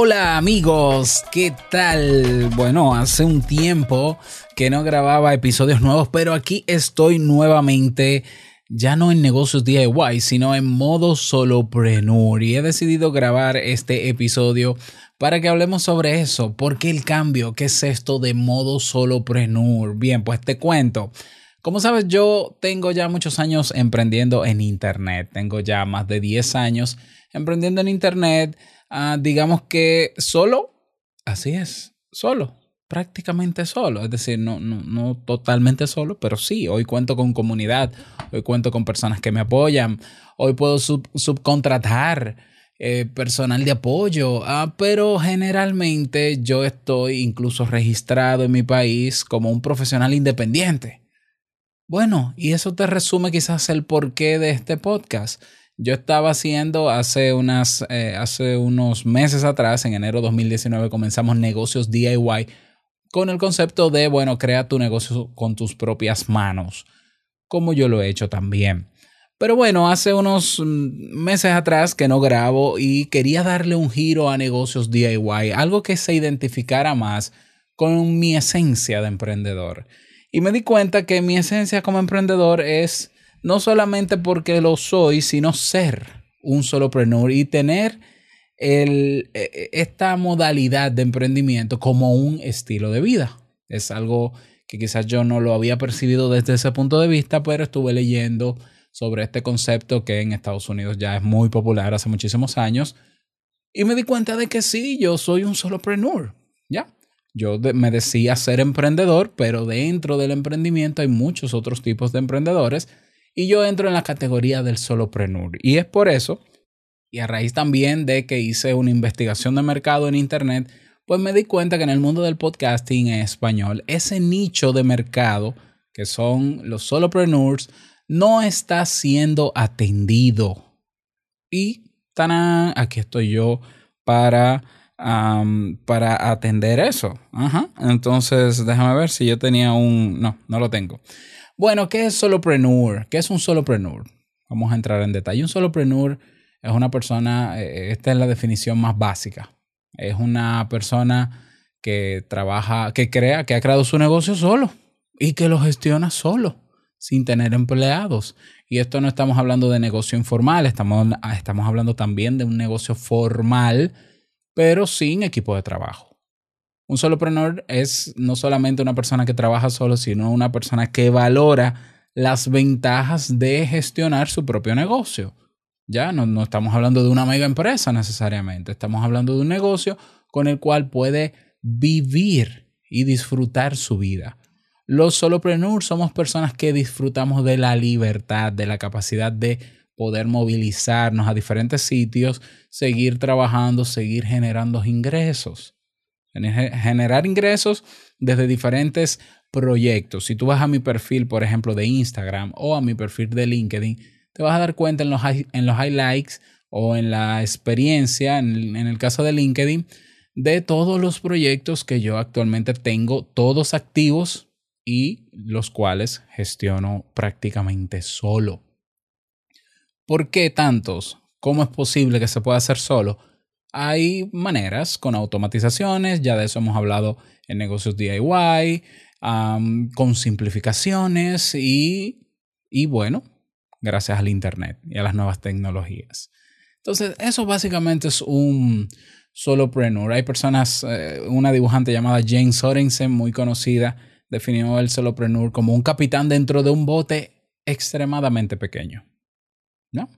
Hola amigos, ¿qué tal? Bueno, hace un tiempo que no grababa episodios nuevos, pero aquí estoy nuevamente, ya no en negocios DIY, sino en modo solopreneur. Y he decidido grabar este episodio para que hablemos sobre eso. ¿Por qué el cambio? ¿Qué es esto de modo solopreneur? Bien, pues te cuento. Como sabes, yo tengo ya muchos años emprendiendo en Internet. Tengo ya más de 10 años emprendiendo en Internet Ah, digamos que solo, así es, solo, prácticamente solo, es decir, no, no, no totalmente solo, pero sí, hoy cuento con comunidad, hoy cuento con personas que me apoyan, hoy puedo subcontratar. Eh, personal de apoyo, ah, pero generalmente yo estoy incluso registrado en mi país como un profesional independiente. Bueno, y eso te resume quizás el porqué de este podcast. Yo estaba haciendo hace, unas, eh, hace unos meses atrás, en enero de 2019, comenzamos negocios DIY con el concepto de, bueno, crea tu negocio con tus propias manos, como yo lo he hecho también. Pero bueno, hace unos mm, meses atrás que no grabo y quería darle un giro a negocios DIY, algo que se identificara más con mi esencia de emprendedor. Y me di cuenta que mi esencia como emprendedor es no solamente porque lo soy, sino ser un solopreneur y tener el, e, e, esta modalidad de emprendimiento como un estilo de vida. Es algo que quizás yo no lo había percibido desde ese punto de vista, pero estuve leyendo sobre este concepto que en Estados Unidos ya es muy popular hace muchísimos años y me di cuenta de que sí, yo soy un solopreneur, ¿ya? Yo me decía ser emprendedor, pero dentro del emprendimiento hay muchos otros tipos de emprendedores y yo entro en la categoría del solopreneur. Y es por eso, y a raíz también de que hice una investigación de mercado en Internet, pues me di cuenta que en el mundo del podcasting en español, ese nicho de mercado, que son los solopreneurs, no está siendo atendido. Y ¡tarán! aquí estoy yo para, para atender eso. Ajá. Entonces, déjame ver si yo tenía un... No, no lo tengo. Bueno, ¿qué es solopreneur? ¿Qué es un solopreneur? Vamos a entrar en detalle. Un solopreneur es una persona, eh, esta es la definición más básica. Es una persona que trabaja, que crea, que ha creado su negocio solo y que lo gestiona solo, sin tener empleados. Y esto no estamos hablando de negocio informal, estamos, estamos hablando también de un negocio formal, pero sin equipo de trabajo. Un solopreneur es no solamente una persona que trabaja solo, sino una persona que valora las ventajas de gestionar su propio negocio. Ya no, no estamos hablando de una mega empresa necesariamente, estamos hablando de un negocio con el cual puede vivir y disfrutar su vida. Los solopreneurs somos personas que disfrutamos de la libertad, de la capacidad de poder movilizarnos a diferentes sitios, seguir trabajando, seguir generando ingresos generar ingresos desde diferentes proyectos. Si tú vas a mi perfil, por ejemplo, de Instagram o a mi perfil de LinkedIn, te vas a dar cuenta en los, en los highlights o en la experiencia, en, en el caso de LinkedIn, de todos los proyectos que yo actualmente tengo, todos activos y los cuales gestiono prácticamente solo. ¿Por qué tantos? ¿Cómo es posible que se pueda hacer solo? Hay maneras con automatizaciones, ya de eso hemos hablado en negocios DIY, con simplificaciones y, y bueno, gracias al Internet y a las nuevas tecnologías. Entonces, eso básicamente es un solopreneur. Hay personas, eh, una dibujante llamada Jane Sorensen, muy conocida, definió el solopreneur como un capitán dentro de un bote extremadamente pequeño. ¿No?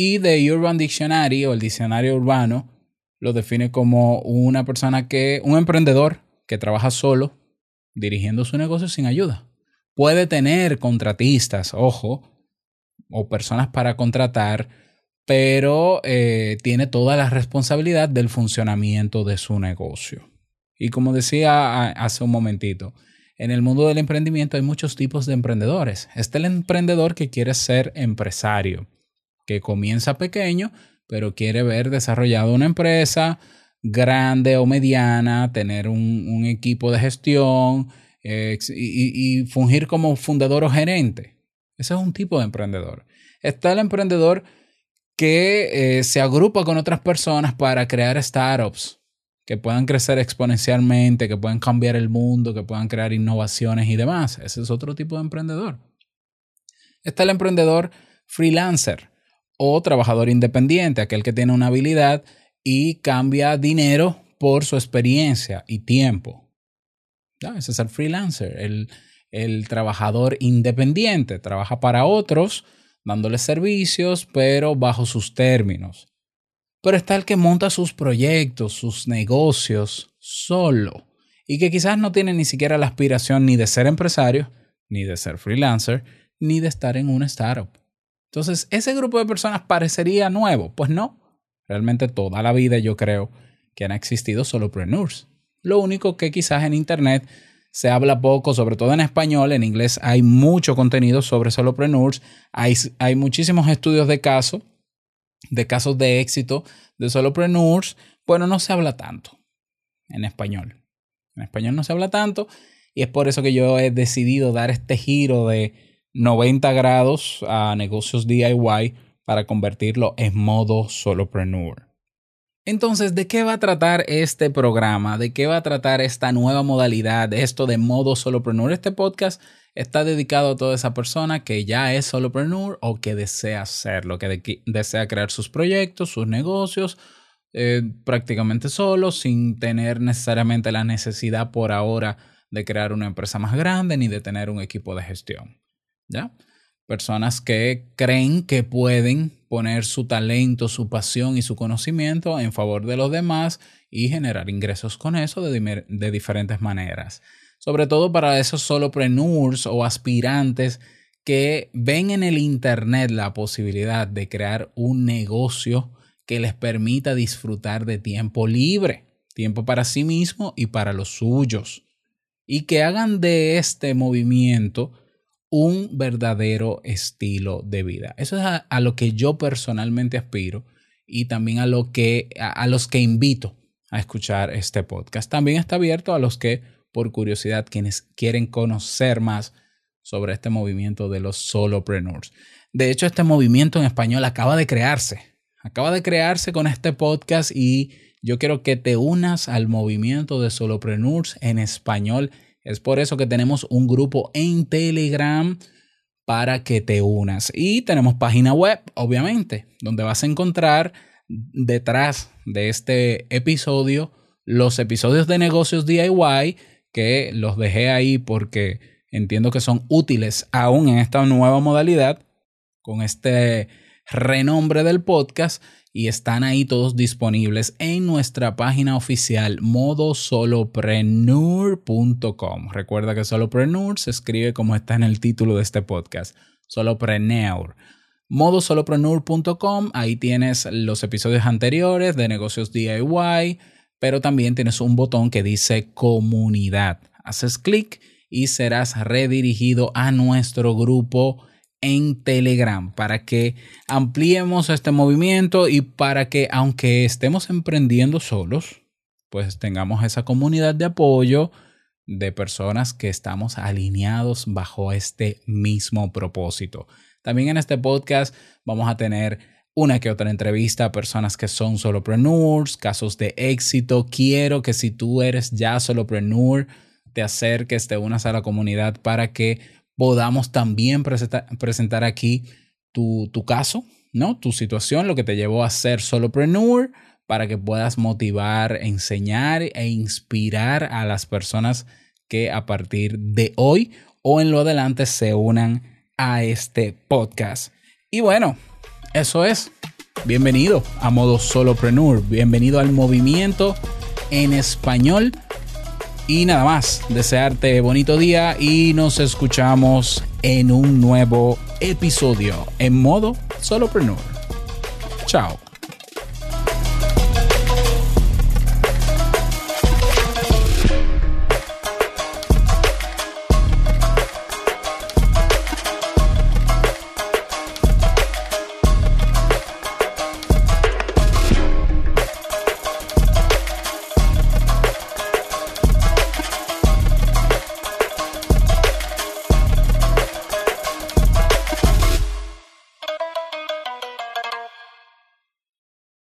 Y The Urban Dictionary o el diccionario urbano lo define como una persona que, un emprendedor que trabaja solo, dirigiendo su negocio sin ayuda. Puede tener contratistas, ojo, o personas para contratar, pero eh, tiene toda la responsabilidad del funcionamiento de su negocio. Y como decía hace un momentito, en el mundo del emprendimiento hay muchos tipos de emprendedores. Está el emprendedor que quiere ser empresario que comienza pequeño, pero quiere ver desarrollado una empresa grande o mediana, tener un, equipo de gestión y, fungir como fundador o gerente. Ese es un tipo de emprendedor. Está el emprendedor que eh, se agrupa con otras personas para crear startups que puedan crecer exponencialmente, que puedan cambiar el mundo, que puedan crear innovaciones y demás. Ese es otro tipo de emprendedor. Está el emprendedor freelancer o trabajador independiente, aquel que tiene una habilidad y cambia dinero por su experiencia y tiempo. ese es el freelancer, el, el trabajador independiente. Trabaja para otros, dándole servicios, pero bajo sus términos. Pero está el que monta sus proyectos, sus negocios solo y que quizás no tiene ni siquiera la aspiración ni de ser empresario, ni de ser freelancer, ni de estar en una startup. Entonces, ese grupo de personas parecería nuevo. Pues no. Realmente toda la vida yo creo que han existido solopreneurs. Lo único que quizás en Internet se habla poco, sobre todo en español, en inglés hay mucho contenido sobre solopreneurs, hay, hay muchísimos estudios de caso, de casos de éxito de solopreneurs, bueno, no se habla tanto en español. En español no se habla tanto y es por eso que yo he decidido dar este giro de 90 grados a negocios DIY para convertirlo en modo solopreneur. Entonces, ¿de qué va a tratar este programa? ¿De qué va a tratar esta nueva modalidad, esto de modo solopreneur? Este podcast está dedicado a toda esa persona que ya es solopreneur o que desea hacerlo, que desea crear sus proyectos, sus negocios, eh, prácticamente solo, sin tener necesariamente la necesidad por ahora de crear una empresa más grande ni de tener un equipo de gestión. ¿Ya? Personas que creen que pueden poner su talento, su pasión y su conocimiento en favor de los demás y generar ingresos con eso de, de diferentes maneras. Sobre todo para esos solopreneurs o aspirantes que ven en el Internet la posibilidad de crear un negocio que les permita disfrutar de tiempo libre, tiempo para sí mismo y para los suyos, y que hagan de este movimiento un verdadero estilo de vida. Eso es a, lo que yo personalmente aspiro y también a, lo que, a, los que invito a escuchar este podcast. También está abierto a los que, por curiosidad, quienes quieren conocer más sobre este movimiento de los solopreneurs. De hecho, este movimiento en español acaba de crearse. Acaba de crearse con este podcast y yo quiero que te unas al movimiento de solopreneurs en español es por eso que tenemos un grupo en Telegram para que te unas. Y tenemos página web, obviamente, donde vas a encontrar detrás de este episodio los episodios de negocios DIY que los dejé ahí porque entiendo que son útiles aún en esta nueva modalidad con este renombre del podcast y están ahí todos disponibles en nuestra página oficial modosolopreneur.com. Recuerda que solopreneur se escribe como está en el título de este podcast, solopreneur. modosolopreneur.com, ahí tienes los episodios anteriores de negocios DIY, pero también tienes un botón que dice comunidad. Haces clic y serás redirigido a nuestro grupo en Telegram para que ampliemos este movimiento y para que aunque estemos emprendiendo solos, pues tengamos esa comunidad de apoyo de personas que estamos alineados bajo este mismo propósito. También en este podcast vamos a tener una que otra entrevista a personas que son solopreneurs, casos de éxito. Quiero que si tú eres ya solopreneur, te acerques, te unas a la comunidad para que podamos también presentar, aquí tu, tu, caso, ¿no? Tu situación, lo que te llevó a ser solopreneur, para que puedas motivar, enseñar e inspirar a las personas que a partir de hoy o en lo adelante se unan a este podcast. Y bueno, eso es. Bienvenido a modo solopreneur. Bienvenido al movimiento en español y nada más, desearte bonito día y nos escuchamos en un nuevo episodio en modo solopreneur. Chao.